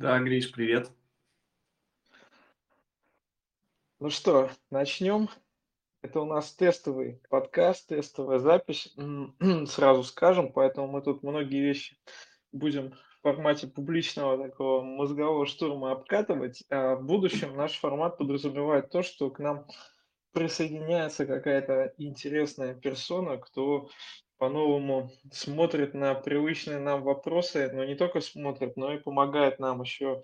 Да, Гриш, привет. Ну что, начнем. Это у нас тестовый подкаст, тестовая запись. Сразу скажем, поэтому мы тут многие вещи будем в формате публичного такого мозгового штурма обкатывать. А в будущем наш формат подразумевает то, что к нам присоединяется какая-то интересная персона, кто по-новому смотрит на привычные нам вопросы, но не только смотрит, но и помогает нам еще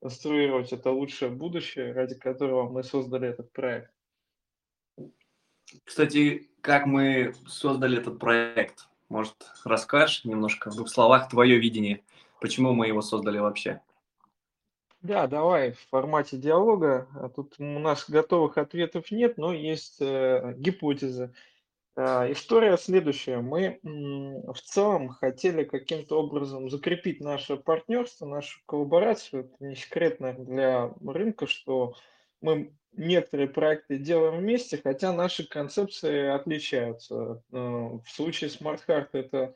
конструировать это лучшее будущее, ради которого мы создали этот проект. Кстати, как мы создали этот проект? Может, расскажешь немножко в двух словах твое видение, почему мы его создали вообще? Да, давай в формате диалога. А тут у нас готовых ответов нет, но есть э, гипотезы. А, история следующая. Мы в целом хотели каким-то образом закрепить наше партнерство, нашу коллаборацию. Это не секретно для рынка, что мы некоторые проекты делаем вместе, хотя наши концепции отличаются. А, в случае Smart это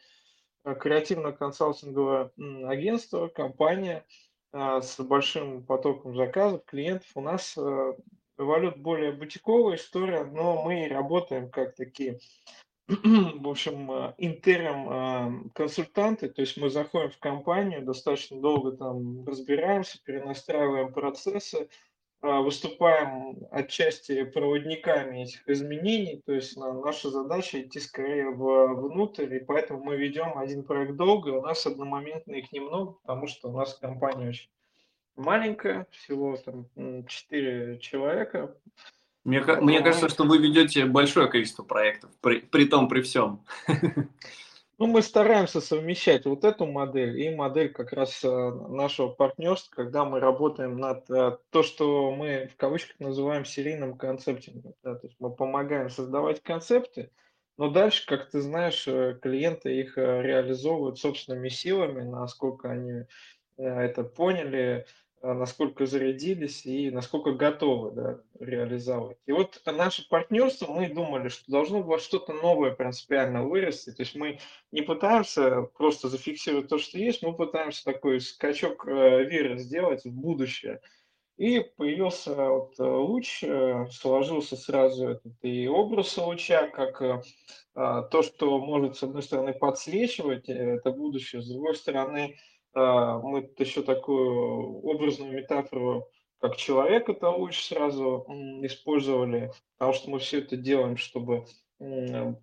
креативно-консалтинговое агентство, компания с большим потоком заказов, клиентов. У нас валют более бутиковая история, но мы работаем как такие, в общем, э, интерем э, консультанты, то есть мы заходим в компанию, достаточно долго там разбираемся, перенастраиваем процессы, э, выступаем отчасти проводниками этих изменений, то есть наша задача идти скорее внутрь, и поэтому мы ведем один проект долго, у нас одномоментно их немного, потому что у нас компания очень маленькая, всего там 4 человека. Мне, мне кажется, что вы ведете большое количество проектов, при, при том, при всем. Ну, мы стараемся совмещать вот эту модель и модель как раз э, нашего партнерства, когда мы работаем над э, то, что мы в кавычках называем серийным концептингом. Да? То есть мы помогаем создавать концепты, но дальше, как ты знаешь, э, клиенты их реализовывают собственными силами, насколько они это поняли, насколько зарядились и насколько готовы да, реализовать. И вот наше партнерство, мы думали, что должно во что-то новое принципиально вырасти. То есть мы не пытаемся просто зафиксировать то, что есть, мы пытаемся такой скачок э, веры сделать в будущее. И появился вот э, луч, э, сложился сразу этот и образ луча, как а, то, что может, с одной стороны, подсвечивать это будущее, с другой стороны, а, мы еще такую образную метафору, как человек это луч сразу использовали, потому что мы все это делаем, чтобы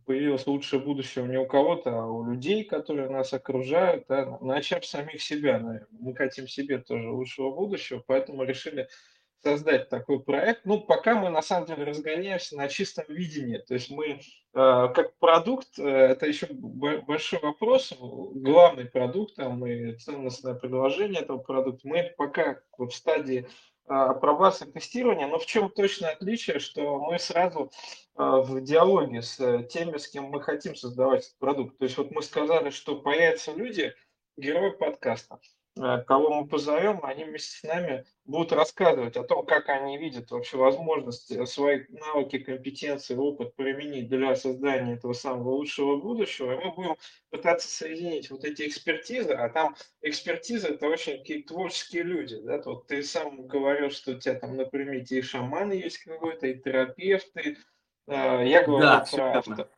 появилось лучшее будущее не у кого-то, а у людей, которые нас окружают, да, начав самих себя. Наверное. Мы хотим себе тоже лучшего будущего, поэтому решили создать такой проект. Ну, пока мы на самом деле разгоняемся на чистом видении. То есть мы э, как продукт, э, это еще большой вопрос, главный продукт там и ценностное предложение этого продукта, мы пока в стадии э, апробации тестирования, но в чем точно отличие, что мы сразу в диалоге с теми, с кем мы хотим создавать этот продукт. То есть вот мы сказали, что появятся люди, герои подкаста. Э, кого мы позовем, они вместе с нами будут рассказывать о том, как они видят вообще возможность э, свои навыки, компетенции, опыт применить для создания этого самого лучшего будущего. И мы будем пытаться соединить вот эти экспертизы, а там экспертиза это очень такие творческие люди. Да? Вот ты сам говорил, что у тебя там на примете и шаманы есть какой-то, и терапевты. Э, я говорю да, про авто,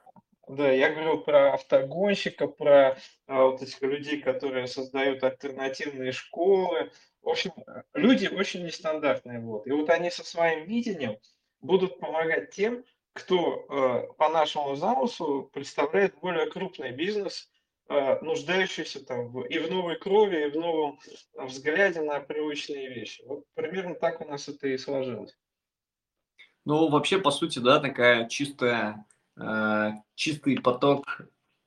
да, я говорил про автогонщика, про а, вот этих людей, которые создают альтернативные школы. В общем, люди очень нестандартные. Вот. И вот они со своим видением будут помогать тем, кто э, по нашему замыслу представляет более крупный бизнес, э, нуждающийся там в, и в новой крови, и в новом взгляде на привычные вещи. Вот примерно так у нас это и сложилось. Ну, вообще, по сути, да, такая чистая чистый поток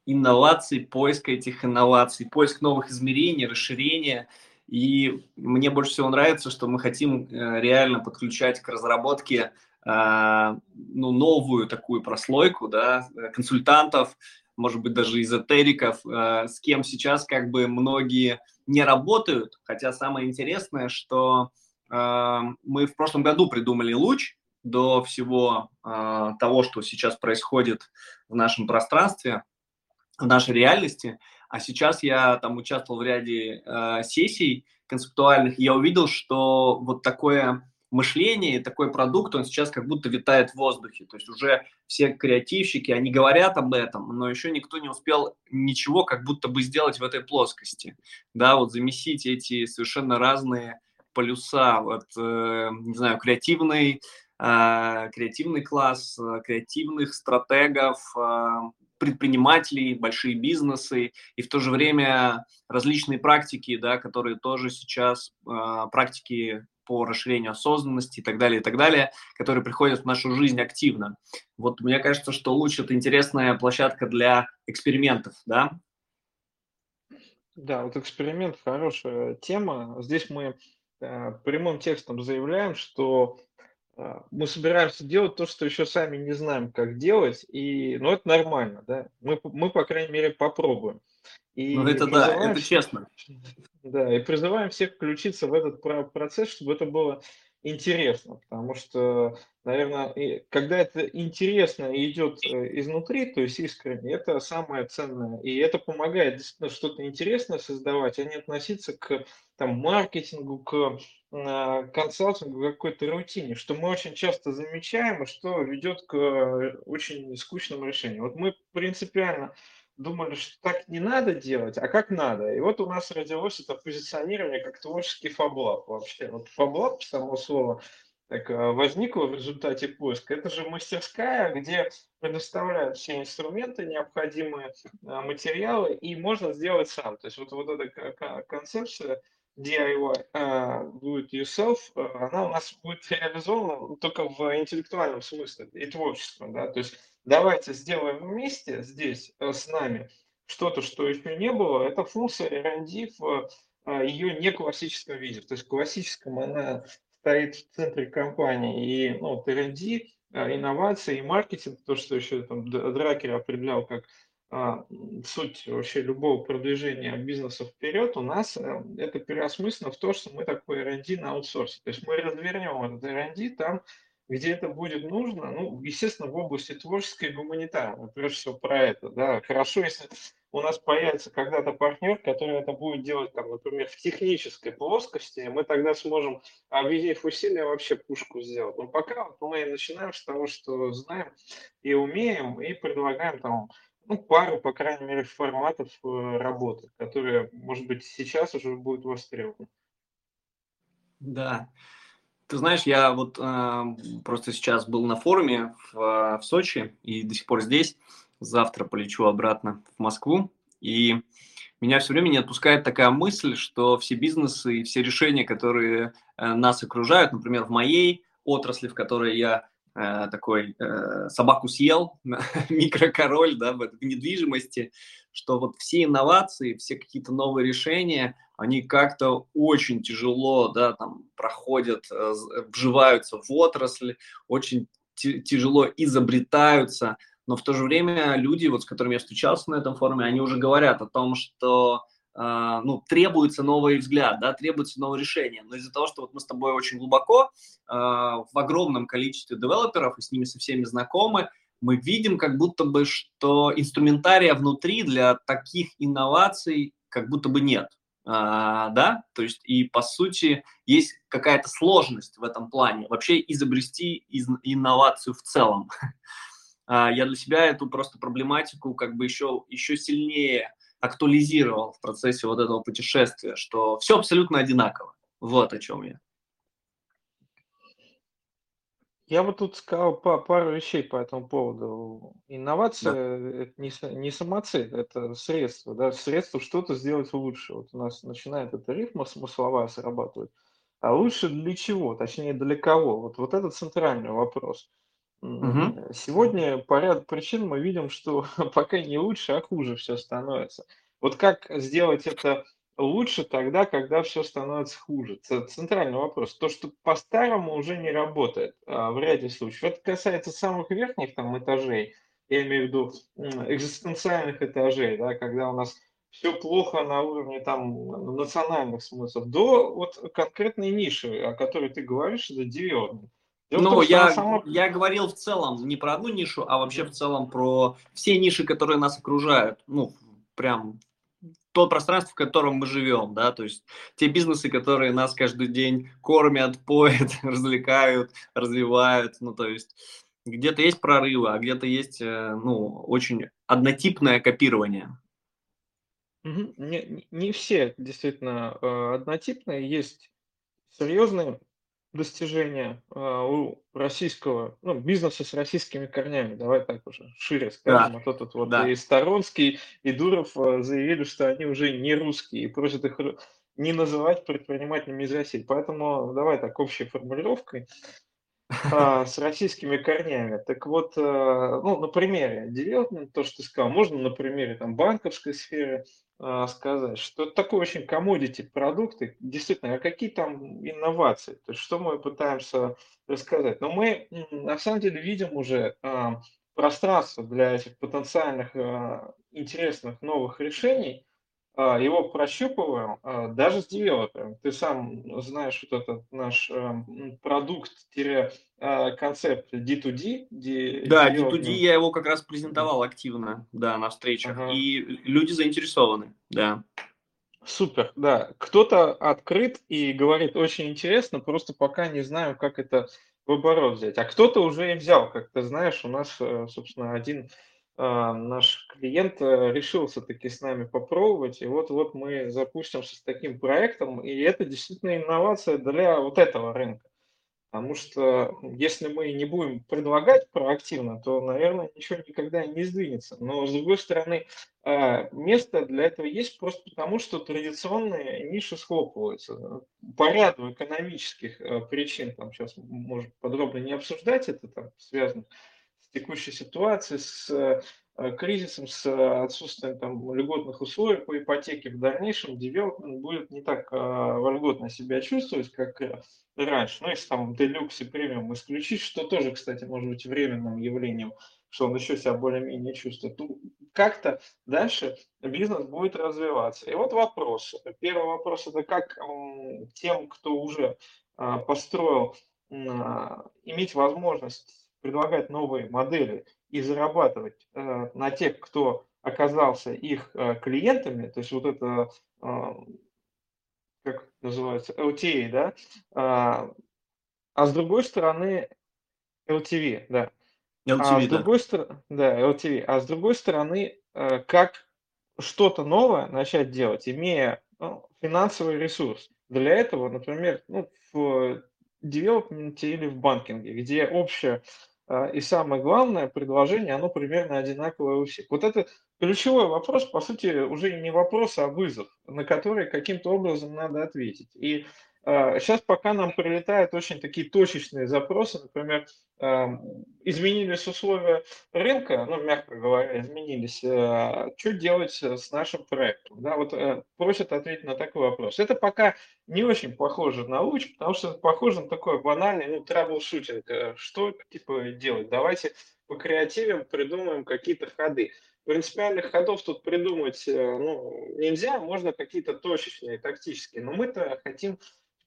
инноваций, поиск этих инноваций, поиск новых измерений, расширения. И мне больше всего нравится, что мы хотим э, реально подключать к разработке э, ну, новую такую прослойку да, консультантов, может быть, даже эзотериков, с кем сейчас как бы многие не работают. Хотя самое интересное, что мы в прошлом году придумали луч, до всего э, того, что сейчас происходит в нашем пространстве, в нашей реальности. А сейчас я там участвовал в ряде э, сессий концептуальных, и я увидел, что вот такое мышление, такой продукт, он сейчас как будто витает в воздухе. То есть уже все креативщики, они говорят об этом, но еще никто не успел ничего как будто бы сделать в этой плоскости. Да, вот замесить эти совершенно разные полюса, вот, э, не знаю, креативный, креативный класс, э, креативных стратегов, э, предпринимателей, большие бизнесы и в то же время различные практики, да, которые тоже сейчас э, практики по расширению осознанности и так далее, и так далее, которые приходят в нашу жизнь активно. Вот мне кажется, что луч – это интересная площадка для экспериментов, да? Да, вот эксперимент – хорошая тема. Здесь мы э, прямым текстом заявляем, что э, мы собираемся делать то, что еще сами не знаем, как делать, и, ну, это нормально, да, мы, мы по крайней мере, попробуем. И ну, это да, это честно. Да, и призываем всех включиться в этот процесс, чтобы это было интересно, потому что, наверное, когда это интересно и идет э, изнутри, то есть искренне, это самое ценное. И это помогает действительно что-то интересное создавать, а не относиться к там, маркетингу, к э, консалтингу, какой-то рутине, что мы очень часто замечаем и что ведет к э, очень скучным решениям. Вот мы принципиально думали, что так не надо делать, а как надо. И вот у нас родилось это позиционирование как творческий фаблаб вообще. Вот фаблаб, само слово, так э, возникло в результате поиска. Это же мастерская, где предоставляют все инструменты, необходимые э, материалы, и можно сделать сам. То есть вот, вот эта концепция DIY, uh, do it yourself, она у нас будет реализована только в интеллектуальном смысле и творчеством. Да? То есть давайте сделаем вместе здесь э, с нами что-то, что еще не было. Это функция R&D в ее не классическом виде. То есть в классическом она стоит в центре компании. И ну, R&D, э, инновации и маркетинг, то, что еще там Дракер определял как а, суть вообще любого продвижения бизнеса вперед, у нас это переосмыслено в то, что мы такой R&D на аутсорсе. То есть мы развернем этот R&D там, где это будет нужно, ну, естественно, в области творческой и гуманитарной, прежде всего про это, да, хорошо, если у нас появится когда-то партнер, который это будет делать, там, например, в технической плоскости, мы тогда сможем, объединив усилия, вообще пушку сделать. Но пока вот мы начинаем с того, что знаем и умеем, и предлагаем там ну, пару, по крайней мере, форматов э, работы, которые, может быть, сейчас уже будут востребованы. Да, ты знаешь, я вот э, просто сейчас был на форуме в, в Сочи и до сих пор здесь. Завтра полечу обратно в Москву. И меня все время не отпускает такая мысль, что все бизнесы и все решения, которые э, нас окружают, например, в моей отрасли, в которой я э, такой э, собаку съел, микрокороль, да, в недвижимости, что вот все инновации, все какие-то новые решения, они как-то очень тяжело, да, там проходят, э, вживаются в отрасль, очень тяжело изобретаются, но в то же время люди, вот с которыми я встречался на этом форуме, они уже говорят о том, что Uh, ну, требуется новый взгляд, да, требуется новое решение. Но из-за того, что вот мы с тобой очень глубоко uh, в огромном количестве девелоперов и с ними со всеми знакомы, мы видим как будто бы, что инструментария внутри для таких инноваций как будто бы нет. Uh, да, то есть и по сути есть какая-то сложность в этом плане, вообще изобрести из, инновацию в целом. Я для себя эту просто проблематику как бы еще, еще сильнее актуализировал в процессе вот этого путешествия, что все абсолютно одинаково. Вот о чем я. Я бы тут сказал пару вещей по этому поводу. Инновация да. это не, не самоцель, это средство, да, средство что-то сделать лучше. Вот у нас начинает эта рифма смысловая срабатывать. А лучше для чего? Точнее, для кого? Вот, вот это центральный вопрос. Угу. Сегодня по ряду причин мы видим, что пока не лучше, а хуже все становится. Вот как сделать это лучше тогда, когда все становится хуже? Это центральный вопрос. То, что по-старому уже не работает а, в ряде случаев. Это касается самых верхних там этажей, я имею в виду экзистенциальных этажей, да, когда у нас все плохо на уровне там национальных смыслов, до вот конкретной ниши, о которой ты говоришь, это development ну, я, сама... я говорил в целом не про одну нишу, а вообще в целом про все ниши, которые нас окружают. Ну, прям то пространство, в котором мы живем, да, то есть те бизнесы, которые нас каждый день кормят, поят, развлекают, развивают, ну, то есть где-то есть прорывы, а где-то есть, э, ну, очень однотипное копирование. Не, не все действительно э, однотипные, есть серьезные достижения э, у российского, ну, бизнеса с российскими корнями, давай так уже шире скажем, да. а то тут вот да. и Сторонский, и Дуров заявили, что они уже не русские, и просят их не называть предпринимателями из России. Поэтому давай так общей формулировкой а, с российскими корнями. Так вот, ну, на примере девелопмент, то, что ты сказал, можно на примере там, банковской сферы сказать, что это такой очень commodity продукты, действительно, а какие там инновации, то есть что мы пытаемся рассказать. Но мы на самом деле видим уже а, пространство для этих потенциальных а, интересных новых решений, а, его прощупываем а, даже с девелопером. Ты сам знаешь вот этот наш эм, продукт-концепт D2D. Да, D2D я его как раз презентовал активно, да, на встречах, ага. и люди заинтересованы, да. Супер, да. Кто-то открыт и говорит, очень интересно, просто пока не знаю, как это в оборот взять. А кто-то уже и взял, как ты знаешь, у нас, э, собственно, один а, наш клиент э, решился таки с нами попробовать, и вот-вот мы запустимся с таким проектом, и это действительно инновация для вот этого рынка. Потому что если мы не будем предлагать проактивно, то, наверное, ничего никогда не сдвинется. Но, с другой стороны, а, место для этого есть просто потому, что традиционные ниши схлопываются. По ряду экономических э, причин, там сейчас можно подробно не обсуждать это, там связано текущей ситуации, с э, кризисом, с отсутствием там, льготных условий по ипотеке в дальнейшем девелопмент будет не так э, вольготно себя чувствовать, как раньше. Ну, если там делюкс и премиум исключить, что тоже, кстати, может быть временным явлением, что он еще себя более-менее чувствует, то как-то дальше бизнес будет развиваться. И вот вопрос. Первый вопрос – это как тем, кто уже э, построил, иметь возможность предлагать новые модели и зарабатывать э, на тех, кто оказался их э, клиентами, то есть вот это, э, как называется, LTA, да, э, а с другой стороны LTV, да. LTV, а с другой да. стороны, да, LTV, а с другой стороны, э, как что-то новое начать делать, имея ну, финансовый ресурс. Для этого, например, ну, в девелопменте или в банкинге, где общая а, и самое главное, предложение, оно примерно одинаковое у всех. Вот это ключевой вопрос, по сути, уже не вопрос, а вызов, на который каким-то образом надо ответить. И Сейчас а, пока нам прилетают очень такие точечные запросы, например, изменились условия рынка, ну, мягко говоря, изменились, а, что делать с нашим проектом? Да, вот э, просят ответить на такой вопрос. Это пока не очень похоже на луч, потому что это похоже на такой банальный, ну, траблшутинг. Э, что, типа, делать? Давайте по креативам придумаем какие-то ходы принципиальных ходов тут придумать э, ну, нельзя, можно какие-то точечные, тактические, но мы-то хотим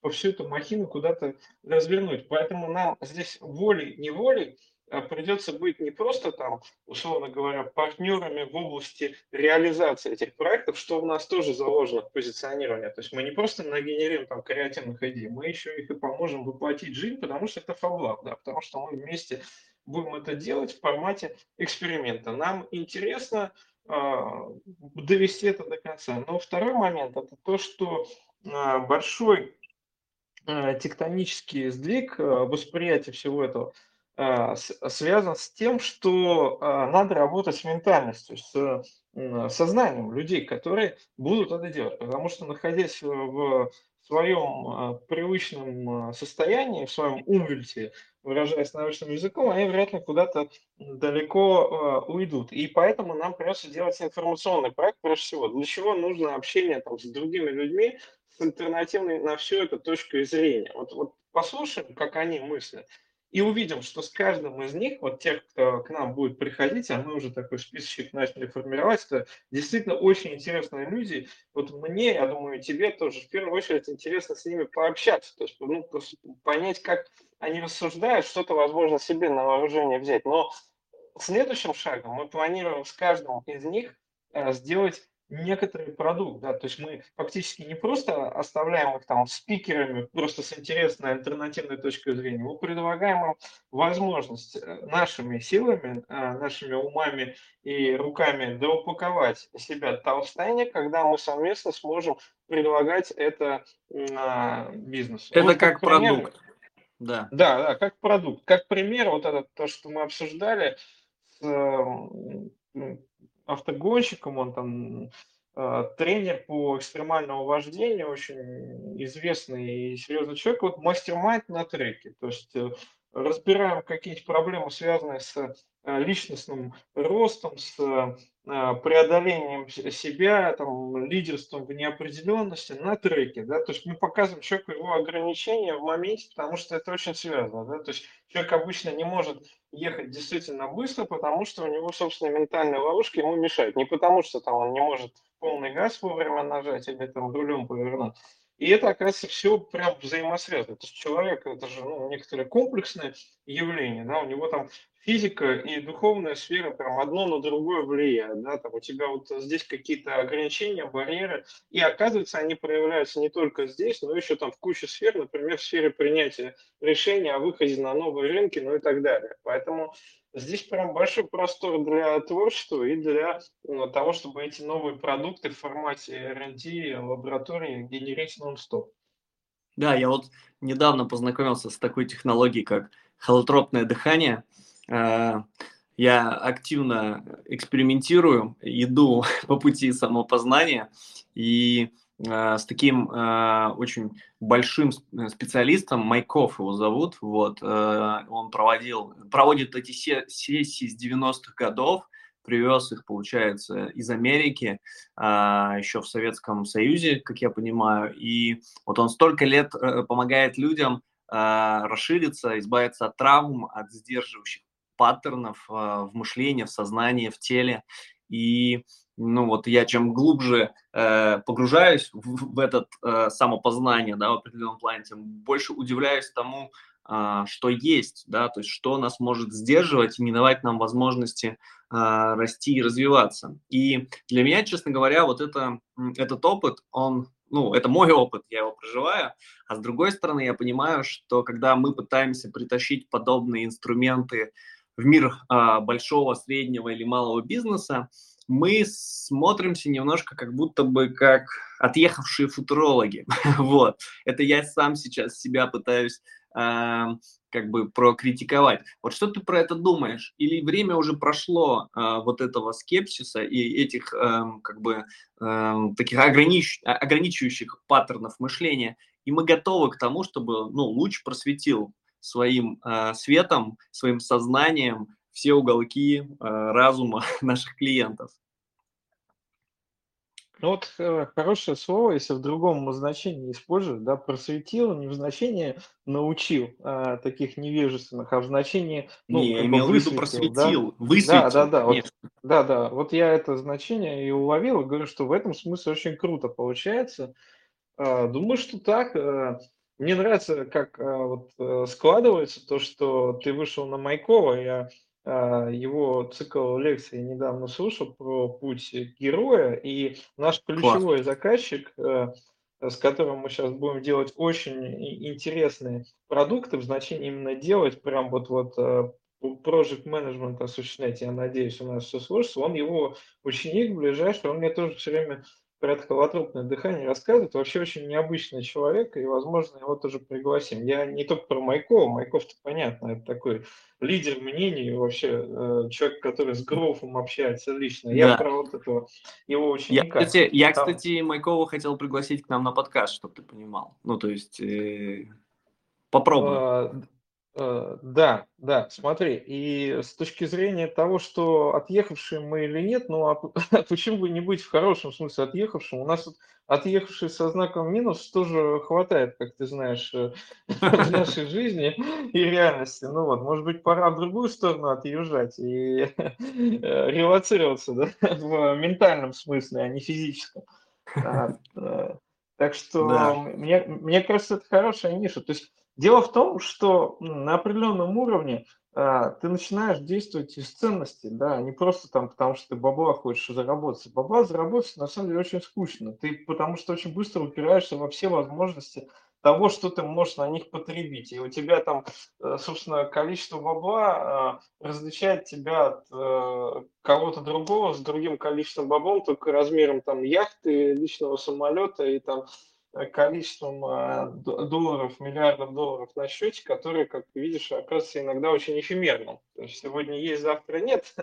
всю эту махину куда-то развернуть. Поэтому нам здесь волей-неволей а, придется быть не просто там, условно говоря, партнерами в области реализации этих проектов, что у нас тоже заложено в позиционировании. То есть мы не просто нагенерим там креативных идей, мы еще их и поможем воплотить в жизнь, потому что это фаблаб, да, потому что мы вместе будем это делать в формате эксперимента. Нам интересно э, довести это до конца. Но второй момент это то, что э, большой Э, тектонический сдвиг э, восприятия всего этого э, связан с тем, что надо работать с ментальностью, с сознанием людей, которые будут это делать. Потому что находясь в своем привычном состоянии, в своем умвельте, выражаясь научным языком, они вряд ли куда-то далеко уйдут. И поэтому нам придется делать информационный проект прежде всего. Для чего нужно общение там, с другими людьми, альтернативной на все это точкой зрения. Вот, вот послушаем, как они мыслят. и увидим, что с каждым из них, вот тех, кто к нам будет приходить, а мы уже такой списочек начали формировать, это действительно очень интересные люди. Вот мне, я думаю, тебе тоже в первую очередь интересно с ними пообщаться, то есть ну, понять, как они рассуждают, что-то, возможно, себе на вооружение взять. Но следующим шагом мы планируем с каждым из них э, сделать некоторый продукт, да, то есть мы фактически не просто оставляем их там спикерами, просто с интересной альтернативной точкой зрения, мы предлагаем им возможность э, нашими силами, э, нашими умами и руками доупаковать себя состояния, когда мы совместно сможем предлагать это а, бизнесу. Это вот, как, как пример, продукт. Да. да, да, как продукт. Как пример, вот это то, что мы обсуждали с эм, автогонщиком, он там э, тренер по экстремальному вождению, очень известный и серьезный человек, вот мастер-майнд на треке. То есть э, разбираем какие-нибудь проблемы, связанные с э, личностным ростом, с э, преодолением себя, там, лидерством в неопределенности на треке. Да? То есть мы показываем человеку его ограничения в моменте, потому что это очень связано. Да? То есть человек обычно не может ехать действительно быстро, потому что у него, собственно, ментальная ловушка ему мешает. Не потому что там он не может полный газ вовремя нажать или там рулем повернуть, и это, оказывается, все прям взаимосвязано. То есть человек, это же ну, некоторое комплексное явление, да, у него там физика и духовная сфера прям одно на другое влияют, да, там у тебя вот здесь какие-то ограничения, барьеры, и оказывается, они проявляются не только здесь, но еще там в куче сфер, например, в сфере принятия решения о выходе на новые рынки, ну и так далее. Поэтому здесь прям большой простор для творчества и для ну, того, чтобы эти новые продукты в формате R&D, лаборатории генерить нон-стоп. Да, я вот недавно познакомился с такой технологией, как холотропное дыхание. Э, я активно экспериментирую, иду по пути самопознания, и Э, с таким э, очень большим специалистом, Майков его зовут, вот, он проводил, проводит эти сессии с 90-х годов, привез их, получается, из Америки, еще в Советском Союзе, как я понимаю, и вот он столько лет помогает людям расшириться, избавиться от травм, от сдерживающих паттернов в мышлении, в сознании, в теле, и ну вот я чем глубже э, погружаюсь в, в этот э, самопознание, да, в определенном плане, тем больше удивляюсь тому, э, что есть, да, то есть что нас может сдерживать и не давать нам возможности э, расти и развиваться. И для меня, честно говоря, вот это, этот опыт, он, ну, это мой опыт, я его проживаю, а с другой стороны, я понимаю, что когда мы пытаемся притащить подобные инструменты в мир э, большого, среднего или малого бизнеса, мы смотримся немножко как будто бы как отъехавшие футурологи. вот. Это я сам сейчас себя пытаюсь э, как бы прокритиковать. Вот что ты про это думаешь? Или время уже прошло э, вот этого скепсиса и этих э, как бы э, таких огранич... ограничивающих паттернов мышления, и мы готовы к тому, чтобы ну, луч просветил своим э, светом, своим сознанием все уголки э, разума наших клиентов. Ну вот э, хорошее слово, если в другом значении использовать, да, просветил, не в значении научил а, таких невежественных, а в значении, ну, не, как имел в виду просветил, да? высветил. Да, да, да, вот, да, да, вот я это значение и уловил, и говорю, что в этом смысле очень круто получается. А, думаю, что так. А, мне нравится, как а, вот а, складывается то, что ты вышел на Майкова, я а, его цикл лекций недавно слушал про путь героя, и наш ключевой Класс. заказчик, э, с которым мы сейчас будем делать очень интересные продукты, в значении именно делать, прям вот вот э, project management осуществлять, я надеюсь, у нас все сложится, он его ученик ближайший, он мне тоже все время про это холотропное дыхание рассказывает. Вообще очень необычный человек, и, возможно, его тоже пригласим. Я не только про Майкова, Майков-то понятно, это такой лидер мнений, вообще э, человек, который с Грофом общается лично. Я да. про вот этого его ученика. Я, кстати, я, Там... кстати, Майкова хотел пригласить к нам на подкаст, чтобы ты понимал. Ну, то есть, э, попробуй. А, Э, да, да, смотри, и с точки зрения того, что отъехавшие мы или нет, ну а почему бы не быть в хорошем смысле отъехавшим? У нас тут отъехавшие со знаком минус тоже хватает, как ты знаешь, э, в нашей жизни и реальности. Ну вот, может быть, пора в другую сторону отъезжать и э, релацироваться, да, в ментальном смысле, а не физическом. А, так что да. мне, мне кажется, это хорошая ниша. То есть Дело в том, что на определенном уровне а, ты начинаешь действовать из ценностей, да, не просто там, потому что ты бабла хочешь заработать. Бабла заработать на самом деле очень скучно. Ты потому что очень быстро упираешься во все возможности того, что ты можешь на них потребить. И у тебя там, э, собственно, количество бабла а, различает тебя от э, кого-то другого с другим количеством бабла, только размером там яхты, личного самолета и там количеством э, долларов, миллиардов долларов на счете, которые, как видишь, оказывается иногда очень эфемерным. То есть сегодня есть, завтра нет.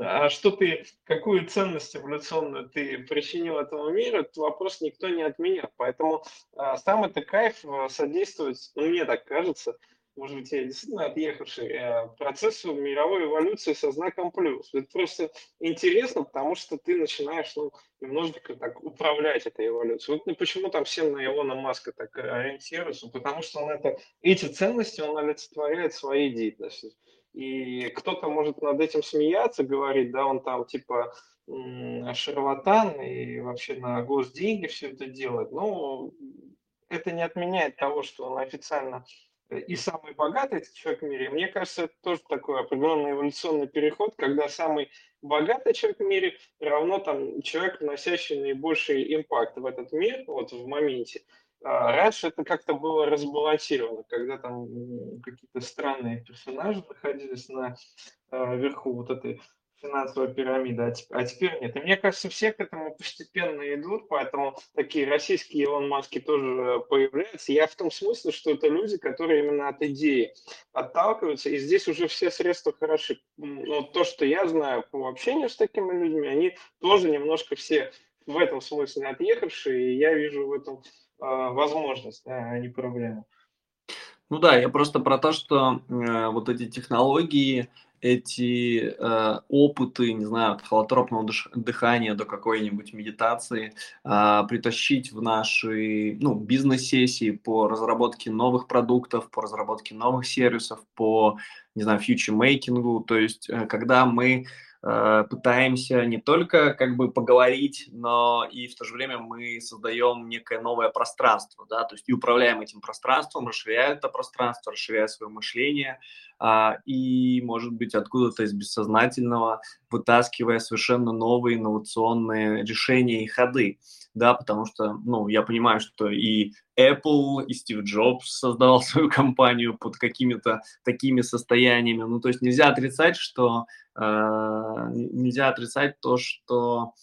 А что ты, какую ценность эволюционную ты причинил этому миру, этот вопрос никто не отменял. Поэтому э, сам это кайф содействует, ну, мне так кажется, может быть, я действительно отъехавший, э, процессу мировой эволюции со знаком плюс. Это просто интересно, потому что ты начинаешь ну, немножечко так управлять этой эволюцией. Вот ну, почему там все на Илона Маска так ориентируются? Потому что он это, эти ценности он олицетворяет своей деятельностью. И кто-то может над этим смеяться, говорить, да, он там типа шарлатан и вообще на госденьги все это делает. Но это не отменяет того, что он официально и самый богатый человек в мире, мне кажется, это тоже такой определенный эволюционный переход, когда самый богатый человек в мире равно там человек, вносящий наибольший импакт в этот мир, вот в моменте. А раньше это как-то было разбалансировано, когда там какие-то странные персонажи находились на э, верху вот этой финансовая пирамида, а, теперь нет. И мне кажется, все к этому постепенно идут, поэтому такие российские Илон Маски тоже появляются. Я в том смысле, что это люди, которые именно от идеи отталкиваются, и здесь уже все средства хороши. Но то, что я знаю по общению с такими людьми, они тоже немножко все в этом смысле отъехавшие, и я вижу в этом э, возможность, а не проблему. Ну да, я просто про то, что э, вот эти технологии, эти э, опыты, не знаю, от холотропного дыхания до какой-нибудь медитации э, притащить в наши ну, бизнес-сессии по разработке новых продуктов, по разработке новых сервисов, по, не знаю, фьючер-мейкингу. То есть, э, когда мы Э, пытаемся не только как бы поговорить, но и в то же время мы создаем некое новое пространство, да, то есть и управляем этим пространством, расширяя это пространство, расширяя свое мышление, а, и, может быть, откуда-то из бессознательного вытаскивая совершенно новые инновационные решения и ходы, да, потому что, ну, я понимаю, что и Apple, и Стив Джобс создавал свою компанию под какими-то такими состояниями, ну, то есть нельзя отрицать, что Э, нельзя отрицать то, что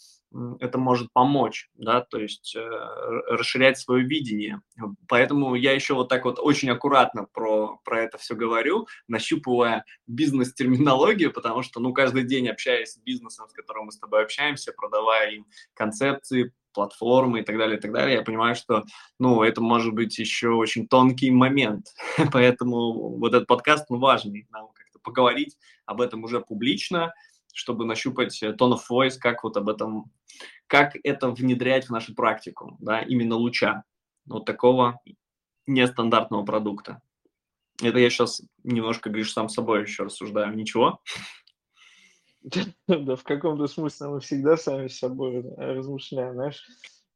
это может помочь, да, то есть э, расширять свое видение. Поэтому я еще вот так вот очень аккуратно про, про это все говорю, нащупывая бизнес-терминологию, потому что, ну, каждый день общаясь с бизнесом, с которым мы с тобой общаемся, продавая им концепции, платформы и так далее, и так далее, я понимаю, что, ну, это может быть еще очень тонкий момент, поэтому вот этот подкаст, ну, важный нам поговорить об этом уже публично, чтобы нащупать tone of voice, как вот об этом, как это внедрять в нашу практику, да, именно луча, вот такого нестандартного продукта. Это я сейчас немножко, говоришь, сам собой еще рассуждаю. Ничего? Да, в каком-то смысле мы всегда сами с собой размышляем, знаешь.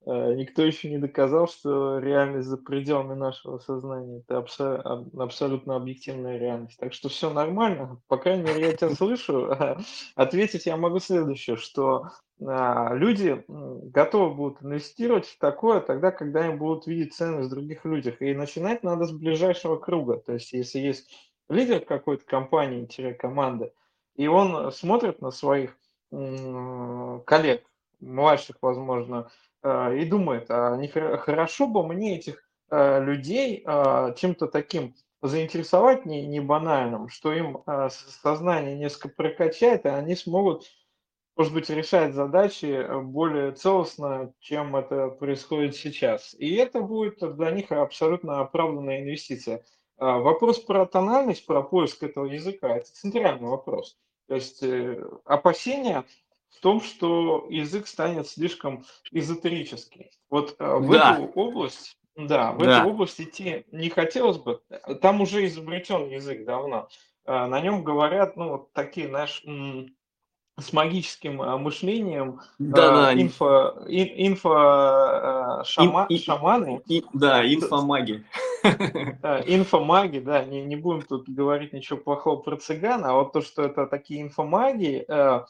Э, никто еще не доказал, что реальность за пределами нашего сознания. Это абсо- абсолютно объективная реальность. Так что все нормально. По крайней мере, я тебя слышу. Ответить я могу следующее, что а, люди готовы будут инвестировать в такое тогда, когда им будут видеть ценность в других людях. И начинать надо с ближайшего круга. То есть, если есть лидер какой-то компании-команды, и он смотрит на своих коллег, младших, возможно, и думает, а не хорошо бы мне этих э, людей э, чем-то таким заинтересовать не, не банальным, что им сознание несколько прокачает, и они смогут, может быть, решать задачи более целостно, чем это происходит сейчас. И это будет для них абсолютно оправданная инвестиция. А, вопрос про тональность, про поиск этого языка – это центральный вопрос. То есть э, опасения в том, что язык станет слишком эзотерический. Вот э, в да. эту область, да, в да. эту область идти не хотелось бы. Там уже изобретен язык давно. Э, на нем говорят, ну, вот такие, знаешь, с магическим мышлением, да, э, да. инфо, ин, инфо шама, ин, шаманы. И, да, инфомаги. Инфомаги, да, не, не будем тут говорить ничего плохого про цыган, а вот то, что это такие инфомаги, э,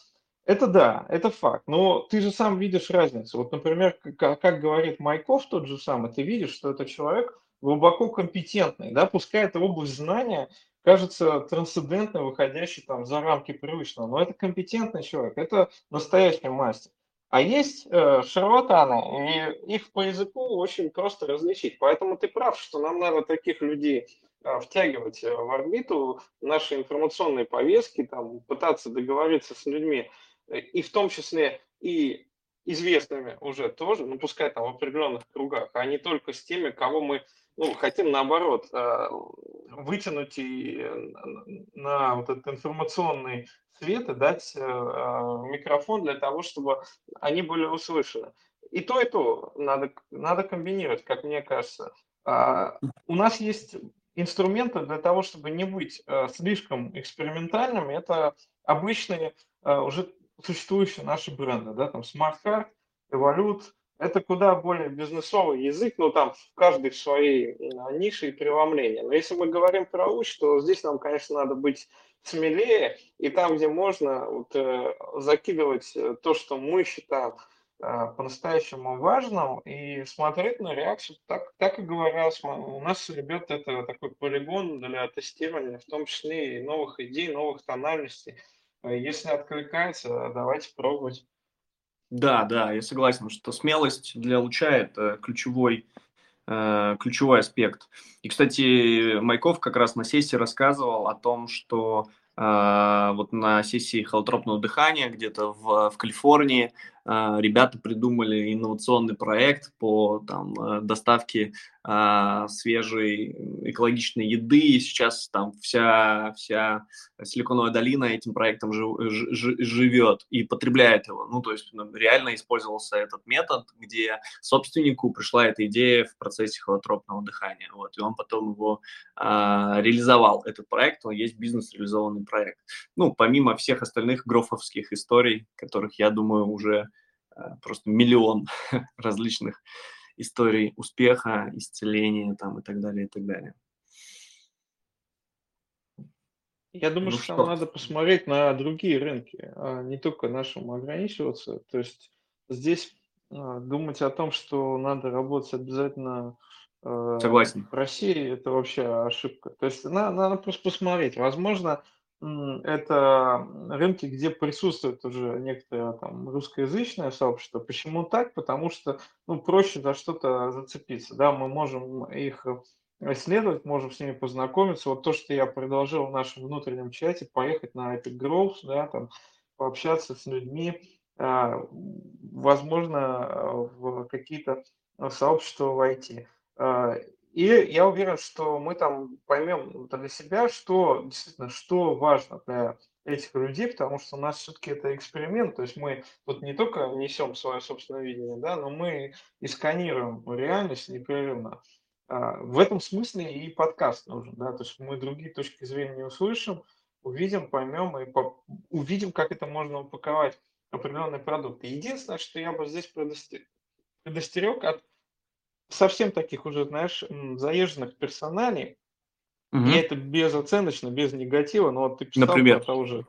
это да, это факт. Но ты же сам видишь разницу. Вот, например, как, говорит Майков тот же самый, ты видишь, что это человек глубоко компетентный, да, пускай это область знания кажется трансцендентной, выходящей там за рамки привычного, но это компетентный человек, это настоящий мастер. А есть э, шарлатаны, и их по языку очень просто различить. Поэтому ты прав, что нам надо таких людей э, втягивать э, в орбиту нашей информационной повестки, там, пытаться договориться с людьми, и в том числе и известными уже тоже, ну пускай там в определенных кругах, а не только с теми, кого мы ну, хотим наоборот вытянуть и на вот этот информационный света дать э, а, микрофон для того, чтобы они были услышаны. И то, и то надо, надо комбинировать, как мне кажется. А, у нас есть инструменты для того, чтобы не быть э, слишком экспериментальными. Это обычные э, уже существующие наши бренды, да, там Smart Card, Evolut, это куда более бизнесовый язык, но там в каждой своей нише и преломлении. Но если мы говорим про уч, то здесь нам, конечно, надо быть смелее, и там, где можно вот, э, закидывать э, то, что мы считаем э, по-настоящему важным, и смотреть на реакцию. Так, так и говорилось, у нас, ребят, это такой полигон для тестирования, в том числе и новых идей, новых тональностей. Если откликается, давайте пробовать. Да, да, я согласен, что смелость для луча – это ключевой Э, ключевой аспект. И, кстати, Майков как раз на сессии рассказывал о том, что э, вот на сессии холотропного дыхания где-то в, в Калифорнии э, ребята придумали инновационный проект по там, доставке а, свежей экологичной еды. И сейчас там вся, вся Силиконовая долина этим проектом жив, ж, живет и потребляет его. Ну, то есть ну, реально использовался этот метод, где собственнику пришла эта идея в процессе холотропного дыхания. Вот, и он потом его а, реализовал, этот проект. Он есть бизнес-реализованный проект. Ну, помимо всех остальных грофовских историй, которых, я думаю, уже а, просто миллион различных историй успеха, исцеления там, и так далее, и так далее. Я думаю, ну, что, что надо посмотреть на другие рынки, а не только нашим ограничиваться. То есть здесь а, думать о том, что надо работать обязательно э, Согласен. в России, это вообще ошибка. То есть надо, надо просто посмотреть. Возможно, это рынки, где присутствует уже некоторое там русскоязычное сообщество. Почему так? Потому что ну, проще за что-то зацепиться. Да, мы можем их исследовать, можем с ними познакомиться. Вот то, что я предложил в нашем внутреннем чате, поехать на Epic Growth, да, там, пообщаться с людьми, а, возможно, в какие-то сообщества войти. И я уверен, что мы там поймем для себя, что действительно, что важно для этих людей, потому что у нас все-таки это эксперимент, то есть мы тут не только несем свое собственное видение, да, но мы и сканируем реальность непрерывно. А, в этом смысле и подкаст нужен, да, то есть мы другие точки зрения услышим, увидим, поймем и по... увидим, как это можно упаковать определенный продукт. Единственное, что я бы здесь предостерег от совсем таких уже, знаешь, заезженных персоналей, угу. и это безоценочно, без негатива, но вот ты писал Например? про того же,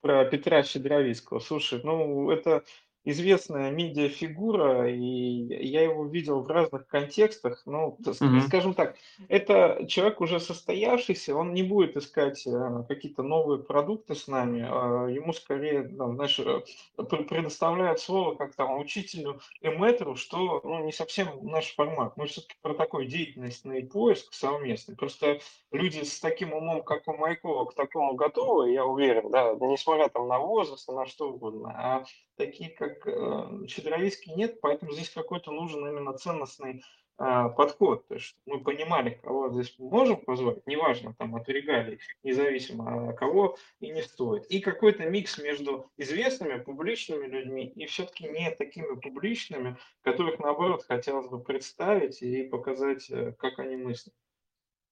про Петра Щедровицкого. Слушай, ну это известная медиафигура, и я его видел в разных контекстах. Ну, mm-hmm. скажем так, это человек уже состоявшийся, он не будет искать э, какие-то новые продукты с нами, а ему скорее, там, знаешь, э, предоставляют слово как там учителю и мэтру, что ну, не совсем наш формат. Мы все-таки про такой деятельностный поиск совместный. Просто люди с таким умом, как у Майкова, к такому готовы, я уверен, да, несмотря там на возраст, на что угодно, а такие, как э, Щедровицкий нет, поэтому здесь какой-то нужен именно ценностный а, подход, то есть мы понимали, кого здесь можем позвать, неважно, там, от регалий, независимо, а кого и не стоит. И какой-то микс между известными, публичными людьми и все-таки не такими публичными, которых, наоборот, хотелось бы представить и показать, э, как они мыслят.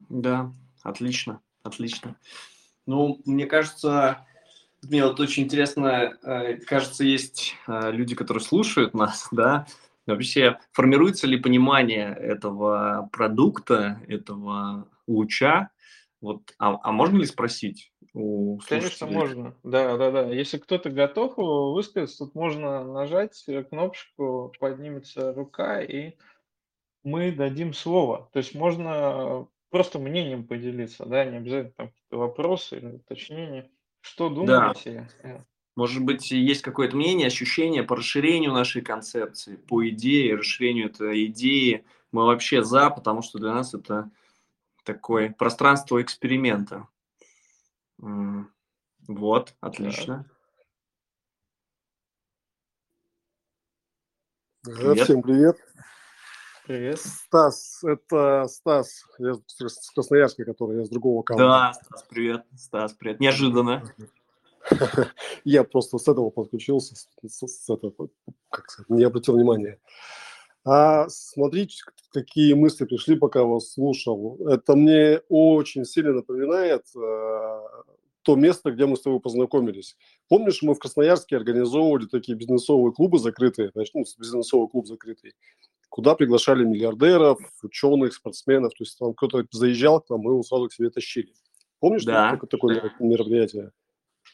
Да, отлично, отлично. Ну, мне кажется, мне вот очень интересно, э, кажется, есть э, люди, которые слушают нас, да, Вообще, формируется ли понимание этого продукта, этого луча? Вот, а, а можно ли спросить у Конечно, можно. Да, да, да. Если кто-то готов высказаться, тут можно нажать кнопочку, поднимется рука, и мы дадим слово. То есть можно просто мнением поделиться, да, не обязательно там какие-то вопросы или уточнения. Что думаете? Да. Может быть, есть какое-то мнение, ощущение по расширению нашей концепции, по идее, расширению этой идеи. Мы вообще за, потому что для нас это такое пространство эксперимента. Вот, отлично. Привет. Всем привет. Привет. Стас, это Стас, я с Красноярска, который я с другого канала. Да, Стас, привет. Стас, привет. Неожиданно. Я просто с этого подключился, с, с этого, как сказать, не обратил внимания. А смотрите, какие мысли пришли, пока вас слушал. Это мне очень сильно напоминает э, то место, где мы с тобой познакомились. Помнишь, мы в Красноярске организовывали такие бизнесовые клубы закрытые, значит, ну, бизнесовый клуб закрытый, куда приглашали миллиардеров, ученых, спортсменов. То есть там кто-то заезжал к нам, мы его сразу к себе тащили. Помнишь да. такое, такое мероприятие?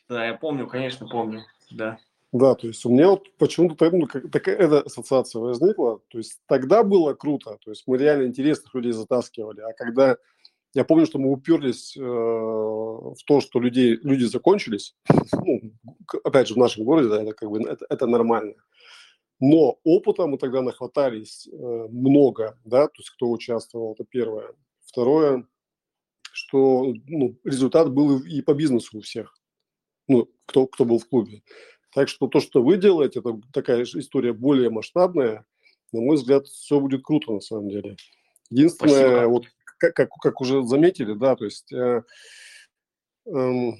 Да, я помню, конечно, помню, да. Да, то есть у меня вот почему-то ну, такая эта ассоциация возникла. То есть тогда было круто, то есть мы реально интересных людей затаскивали. А когда я помню, что мы уперлись э, в то, что людей, люди закончились, ну, опять же, в нашем городе, да, это как бы это, это нормально. Но опыта мы тогда нахватались э, много, да, то есть кто участвовал, это первое. Второе, что ну, результат был и по бизнесу у всех ну, кто, кто был в клубе. Так что то, что вы делаете, это такая история более масштабная. На мой взгляд, все будет круто на самом деле. Единственное, Спасибо. вот как, как, как уже заметили, да, то есть э, э,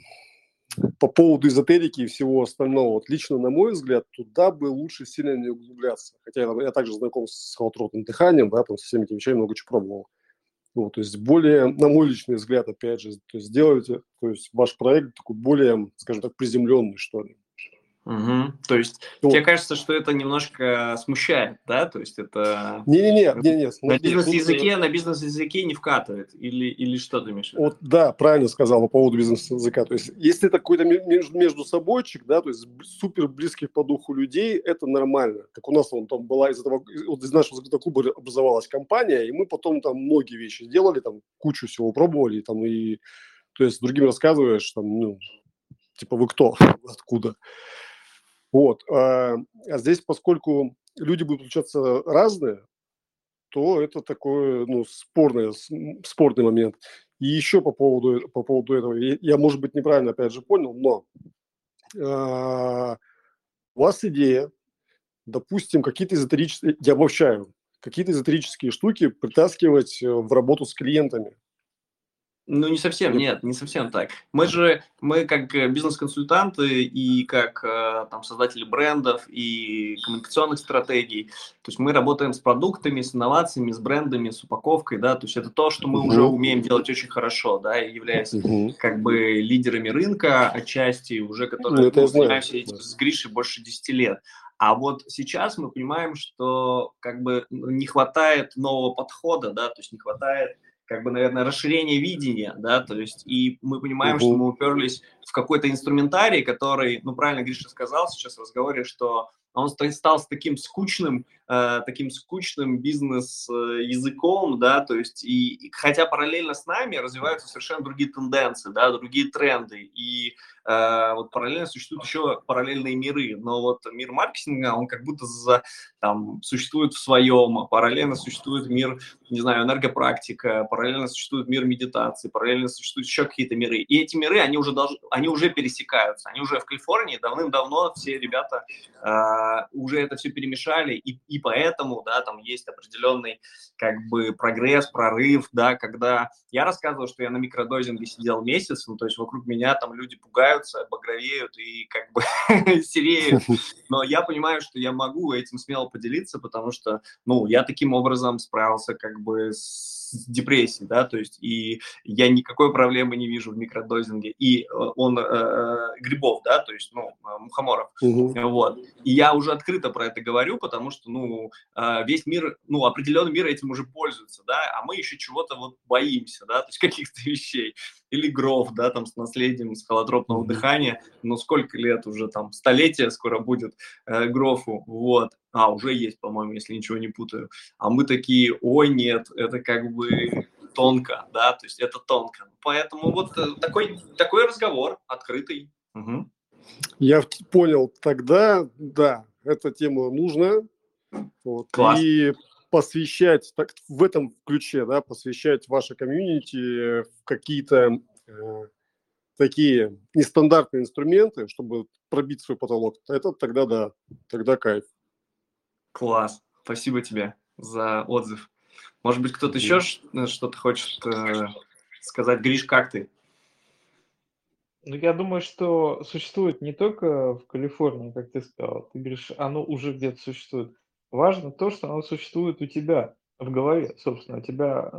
по поводу эзотерики и всего остального, вот лично на мой взгляд, туда бы лучше сильно не углубляться. Хотя я, я также знаком с холотротным дыханием, да, там со всеми этими вещами много чего пробовал. Вот, то есть более, на мой личный взгляд, опять же, то есть сделайте, то есть ваш проект такой более, скажем так, приземленный, что ли. Угу. То есть вот. тебе кажется, что это немножко смущает, да? То есть это... Не-не-не, не, не, на бизнес-языке, на бизнес-языке не вкатывает? Или, или что ты имеешь? Вот, да, правильно сказал по поводу бизнес-языка. То есть если это какой-то между, между собойчик, да, то есть супер близких по духу людей, это нормально. Как у нас вон, там была из этого, вот из нашего закрытого клуба образовалась компания, и мы потом там многие вещи сделали, там кучу всего пробовали, там и, то есть другим рассказываешь, там, ну, типа вы кто, откуда. Вот. А, а здесь, поскольку люди будут получаться разные, то это такой ну, спорный, спорный момент. И еще по поводу, по поводу этого, я, может быть, неправильно опять же понял, но э, у вас идея, допустим, какие-то эзотерические, я обобщаю, какие-то эзотерические штуки притаскивать в работу с клиентами. Ну, не совсем, нет, не совсем так. Мы же, мы как э, бизнес-консультанты и как э, там создатели брендов и коммуникационных стратегий, то есть мы работаем с продуктами, с инновациями, с брендами, с упаковкой, да, то есть это то, что мы uh-huh. уже умеем делать очень хорошо, да, и являясь uh-huh. как бы лидерами рынка отчасти, уже которые ну, занимаемся этим с Гришей больше 10 лет. А вот сейчас мы понимаем, что как бы не хватает нового подхода, да, то есть не хватает как бы, наверное, расширение видения, да, то есть, и мы понимаем, угу. что мы уперлись в какой-то инструментарий, который, ну, правильно Гриша сказал сейчас в разговоре, что он стал таким скучным, э, таким скучным бизнес-языком, да, то есть, и, и хотя параллельно с нами развиваются совершенно другие тенденции, да, другие тренды, и э, вот параллельно существуют еще параллельные миры, но вот мир маркетинга, он как будто за, там, существует в своем, параллельно существует мир, не знаю, энергопрактика, параллельно существует мир медитации, параллельно существуют еще какие-то миры, и эти миры, они уже, должны, они уже пересекаются, они уже в Калифорнии давным-давно все ребята э, уже это все перемешали, и, и поэтому, да, там есть определенный как бы прогресс, прорыв, да, когда я рассказывал, что я на микродозинге сидел месяц, ну, то есть вокруг меня там люди пугаются, багровеют и как бы сереют, но я понимаю, что я могу этим смело поделиться, потому что, ну, я таким образом справился как бы с депрессией, да, то есть и я никакой проблемы не вижу в микродозинге, и э, он э, э, грибов, да, то есть, ну, мухоморов, угу. вот, и я уже открыто про это говорю, потому что, ну, весь мир, ну, определенный мир этим уже пользуется, да, а мы еще чего-то вот боимся, да, то есть каких-то вещей, или гров, да, там с наследием, с холотропного дыхания, ну, сколько лет уже, там, столетия скоро будет э, грофу, вот, а, уже есть, по-моему, если ничего не путаю, а мы такие, ой, нет, это как бы тонко, да, то есть это тонко, поэтому вот э, такой, такой разговор открытый. Угу. Я понял, тогда, да, эта тема нужна, вот, Класс. и посвящать так, в этом ключе, да, посвящать ваше комьюнити в какие-то э, такие нестандартные инструменты, чтобы пробить свой потолок, это тогда да, тогда кайф. Класс, спасибо тебе за отзыв. Может быть, кто-то еще э, что-то хочет э, сказать? Гриш, как ты? Ну, я думаю, что существует не только в Калифорнии, как ты сказал, ты говоришь, оно уже где-то существует. Важно то, что оно существует у тебя в голове, собственно, у тебя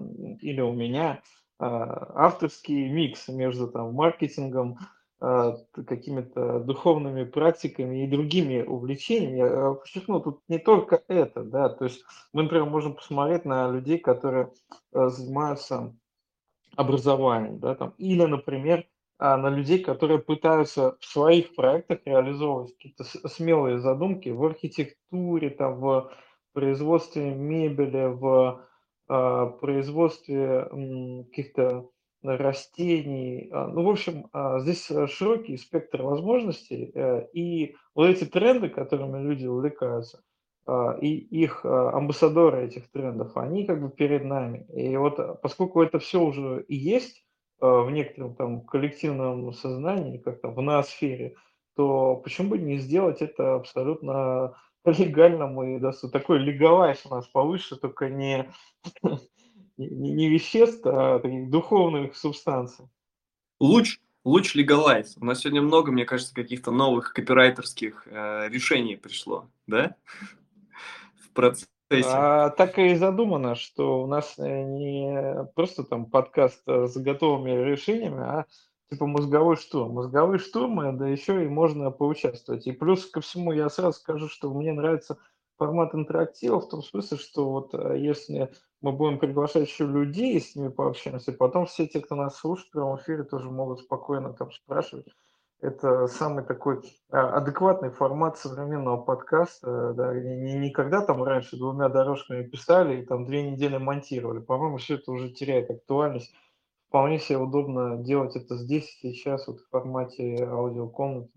или у меня а, авторский микс между там маркетингом, а, какими-то духовными практиками и другими увлечениями. Я подчеркну, тут не только это, да, то есть мы, например, можем посмотреть на людей, которые а, занимаются образованием, да, там, или, например, на людей, которые пытаются в своих проектах реализовывать какие-то смелые задумки в архитектуре, там, в производстве мебели, в э, производстве м, каких-то растений. Ну, в общем, э, здесь широкий спектр возможностей, э, и вот эти тренды, которыми люди увлекаются, э, и их э, амбассадоры этих трендов, они как бы перед нами. И вот поскольку это все уже и есть, Э, в некотором там коллективном сознании, как-то в ноосфере, то почему бы не сделать это абсолютно легальным и да, такой легалайз у нас повыше, только не, не, не веществ, а таких духовных субстанций. Луч, луч легалайз. У нас сегодня много, мне кажется, каких-то новых копирайтерских э, решений пришло, да? В процессе а, так и задумано, что у нас э, не просто там подкаст э, с готовыми решениями, а типа мозговой штурм. Мозговой штурм, э, да еще и можно поучаствовать. И плюс ко всему я сразу скажу, что мне нравится формат интерактива в том смысле, что вот если мы будем приглашать еще людей, с ними пообщаемся, потом все те, кто нас слушает в прямом эфире, тоже могут спокойно там спрашивать это самый такой а, адекватный формат современного подкаста. Да, не, там раньше двумя дорожками писали и там две недели монтировали. По-моему, все это уже теряет актуальность. Вполне себе удобно делать это здесь сейчас, вот в формате аудиокомнаты.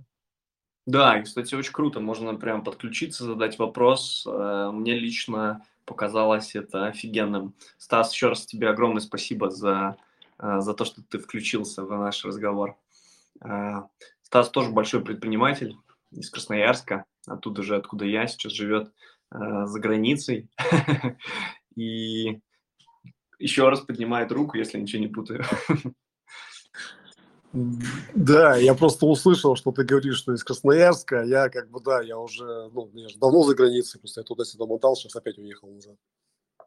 Да, и, кстати, очень круто. Можно прям подключиться, задать вопрос. Э, мне лично показалось это офигенным. Стас, еще раз тебе огромное спасибо за, э, за то, что ты включился в наш разговор. Стас тоже большой предприниматель из Красноярска, оттуда же, откуда я, сейчас живет э, за границей. И еще раз поднимает руку, если ничего не путаю. Да, я просто услышал, что ты говоришь, что из Красноярска. Я как бы, да, я уже, ну, я же давно за границей, просто я туда-сюда мотал, сейчас опять уехал назад.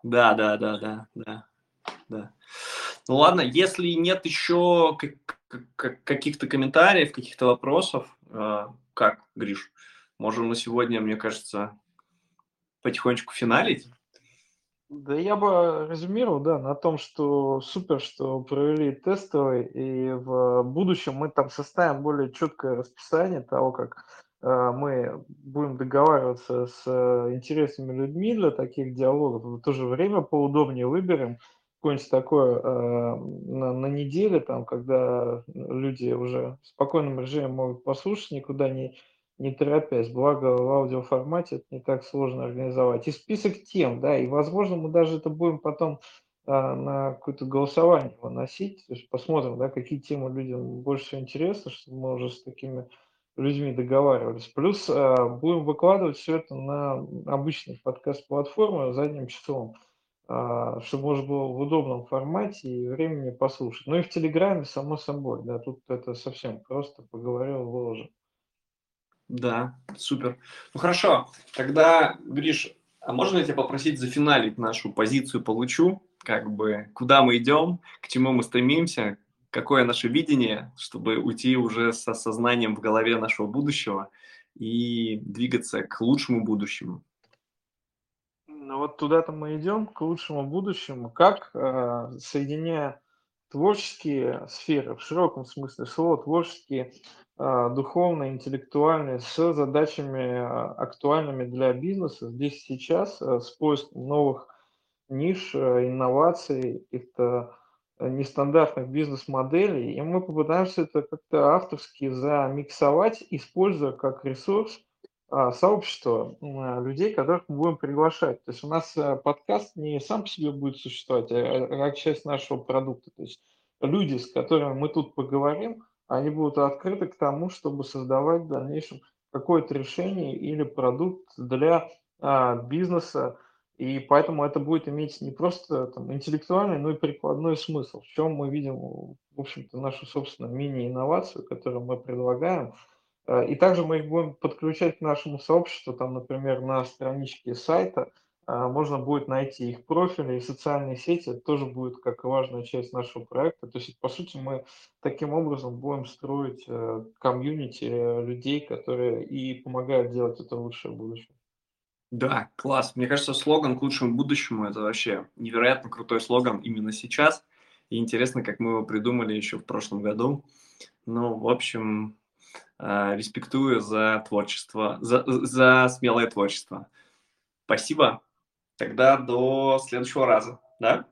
Да, да, да, да, да, да. Ну ладно, если нет еще каких-то комментариев, каких-то вопросов, э, как, Гриш, можем на сегодня, мне кажется, потихонечку финалить. Да я бы резюмировал, да, на том, что супер, что провели тестовый, и в будущем мы там составим более четкое расписание того, как э, мы будем договариваться с э, интересными людьми для таких диалогов, в то же время поудобнее выберем какое-нибудь такое э, на, на неделе, там, когда люди уже в спокойном режиме могут послушать, никуда не, не торопясь. Благо в аудиоформате это не так сложно организовать. И список тем, да, и возможно мы даже это будем потом а, на какое-то голосование выносить, то есть посмотрим, да, какие темы людям больше всего интересны, чтобы мы уже с такими людьми договаривались. Плюс а, будем выкладывать все это на обычной подкаст-платформе задним числом, чтобы можно было в удобном формате и времени послушать. Ну и в Телеграме, само собой, да, тут это совсем просто, поговорил, выложил. Да, супер. Ну хорошо, тогда, Гриш, а можно я тебя попросить зафиналить нашу позицию «Получу»? как бы куда мы идем, к чему мы стремимся, какое наше видение, чтобы уйти уже с осознанием в голове нашего будущего и двигаться к лучшему будущему. Вот туда-то мы идем, к лучшему будущему, как э, соединяя творческие сферы, в широком смысле слова, творческие, э, духовные, интеллектуальные, с задачами э, актуальными для бизнеса здесь сейчас, с поиском новых ниш, инноваций, каких-то нестандартных бизнес-моделей, и мы попытаемся это как-то авторски замиксовать, используя как ресурс сообщество а, людей, которых мы будем приглашать. То есть у нас э, подкаст не сам по себе будет существовать, а как часть нашего продукта. То есть люди, с которыми мы тут поговорим, они будут открыты к тому, чтобы создавать в дальнейшем какое-то решение или продукт для бизнеса, и поэтому это будет иметь не просто там, интеллектуальный, но и прикладной смысл, в чем мы видим, в общем-то, нашу собственную мини-инновацию, которую мы предлагаем. Э, и также мы их будем подключать к нашему сообществу, там, например, на страничке сайта, э, можно будет найти их профили и социальные сети, это тоже будет как важная часть нашего проекта. То есть, по сути, мы таким образом будем строить э, комьюнити людей, которые и помогают делать это лучшее будущее. Да, класс. Мне кажется, слоган к лучшему будущему – это вообще невероятно крутой слоган именно сейчас. И интересно, как мы его придумали еще в прошлом году. Ну, в общем, респектую за творчество, за, за смелое творчество. Спасибо. Тогда до следующего раза, да?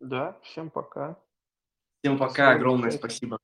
Да, всем пока. Всем пока, огромное спасибо.